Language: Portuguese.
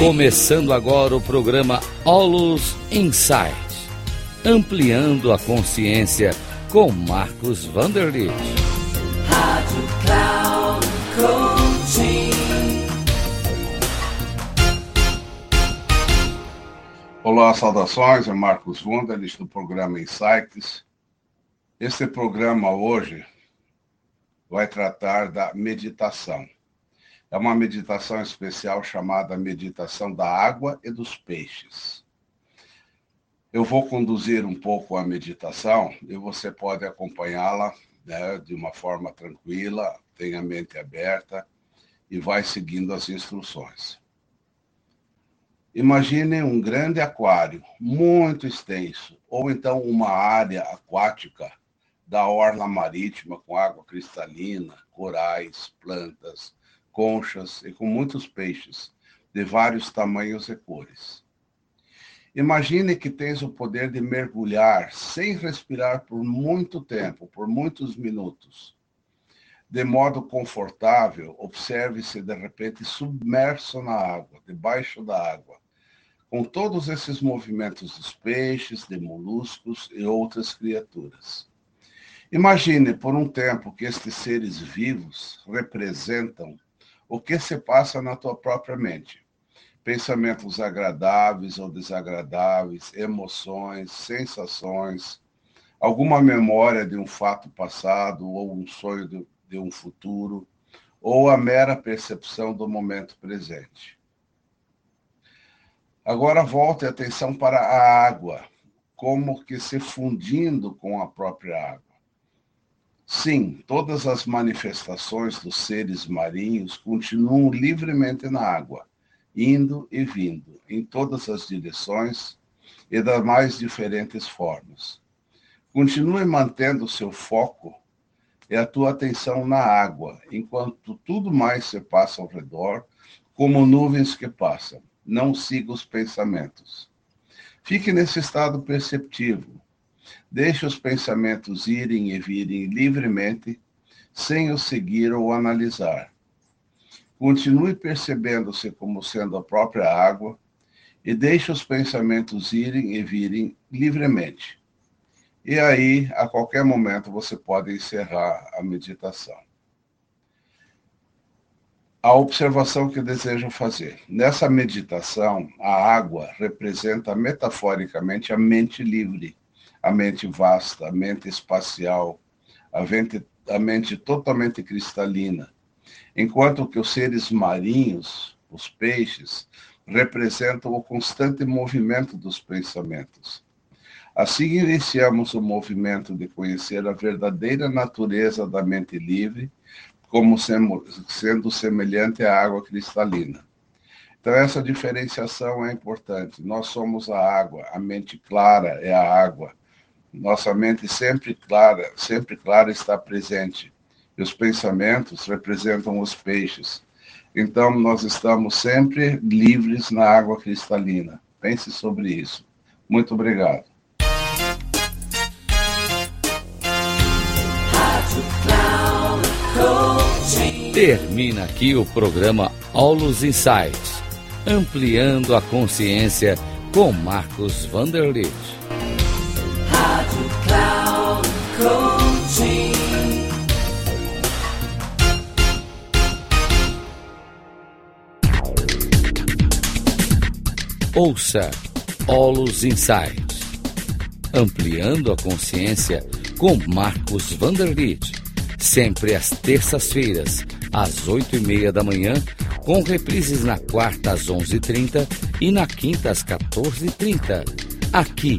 Começando agora o programa Olus Insight, ampliando a consciência com Marcos Vanderlitt. Rádio Cloud Coaching. Olá, saudações, é Marcos Vanderlitt do programa Insights. Este programa hoje vai tratar da meditação. É uma meditação especial chamada Meditação da Água e dos Peixes. Eu vou conduzir um pouco a meditação e você pode acompanhá-la né, de uma forma tranquila, tenha a mente aberta e vai seguindo as instruções. Imagine um grande aquário muito extenso, ou então uma área aquática da orla marítima com água cristalina, corais, plantas, conchas e com muitos peixes de vários tamanhos e cores. Imagine que tens o poder de mergulhar sem respirar por muito tempo, por muitos minutos. De modo confortável, observe-se de repente submerso na água, debaixo da água, com todos esses movimentos dos peixes, de moluscos e outras criaturas. Imagine por um tempo que estes seres vivos representam o que se passa na tua própria mente. Pensamentos agradáveis ou desagradáveis, emoções, sensações, alguma memória de um fato passado ou um sonho de, de um futuro, ou a mera percepção do momento presente. Agora volte a atenção para a água, como que se fundindo com a própria água. Sim, todas as manifestações dos seres marinhos continuam livremente na água, indo e vindo, em todas as direções e das mais diferentes formas. Continue mantendo seu foco e a tua atenção na água, enquanto tudo mais se passa ao redor, como nuvens que passam. Não siga os pensamentos. Fique nesse estado perceptivo, Deixe os pensamentos irem e virem livremente, sem os seguir ou analisar. Continue percebendo-se como sendo a própria água e deixe os pensamentos irem e virem livremente. E aí, a qualquer momento, você pode encerrar a meditação. A observação que desejo fazer. Nessa meditação, a água representa metaforicamente a mente livre a mente vasta, a mente espacial, a mente, a mente totalmente cristalina, enquanto que os seres marinhos, os peixes, representam o constante movimento dos pensamentos. Assim iniciamos o movimento de conhecer a verdadeira natureza da mente livre, como sendo semelhante à água cristalina. Então, essa diferenciação é importante. Nós somos a água, a mente clara é a água, nossa mente sempre clara, sempre clara está presente. E os pensamentos representam os peixes. Então, nós estamos sempre livres na água cristalina. Pense sobre isso. Muito obrigado. Termina aqui o programa Aulos Insights, ampliando a consciência com Marcos Vanderlitt. Ouça Olus Insights, ampliando a consciência com Marcos Vanderlitt, sempre às terças-feiras, às oito e meia da manhã, com reprises na quarta às onze e trinta e na quinta às quatorze e trinta, aqui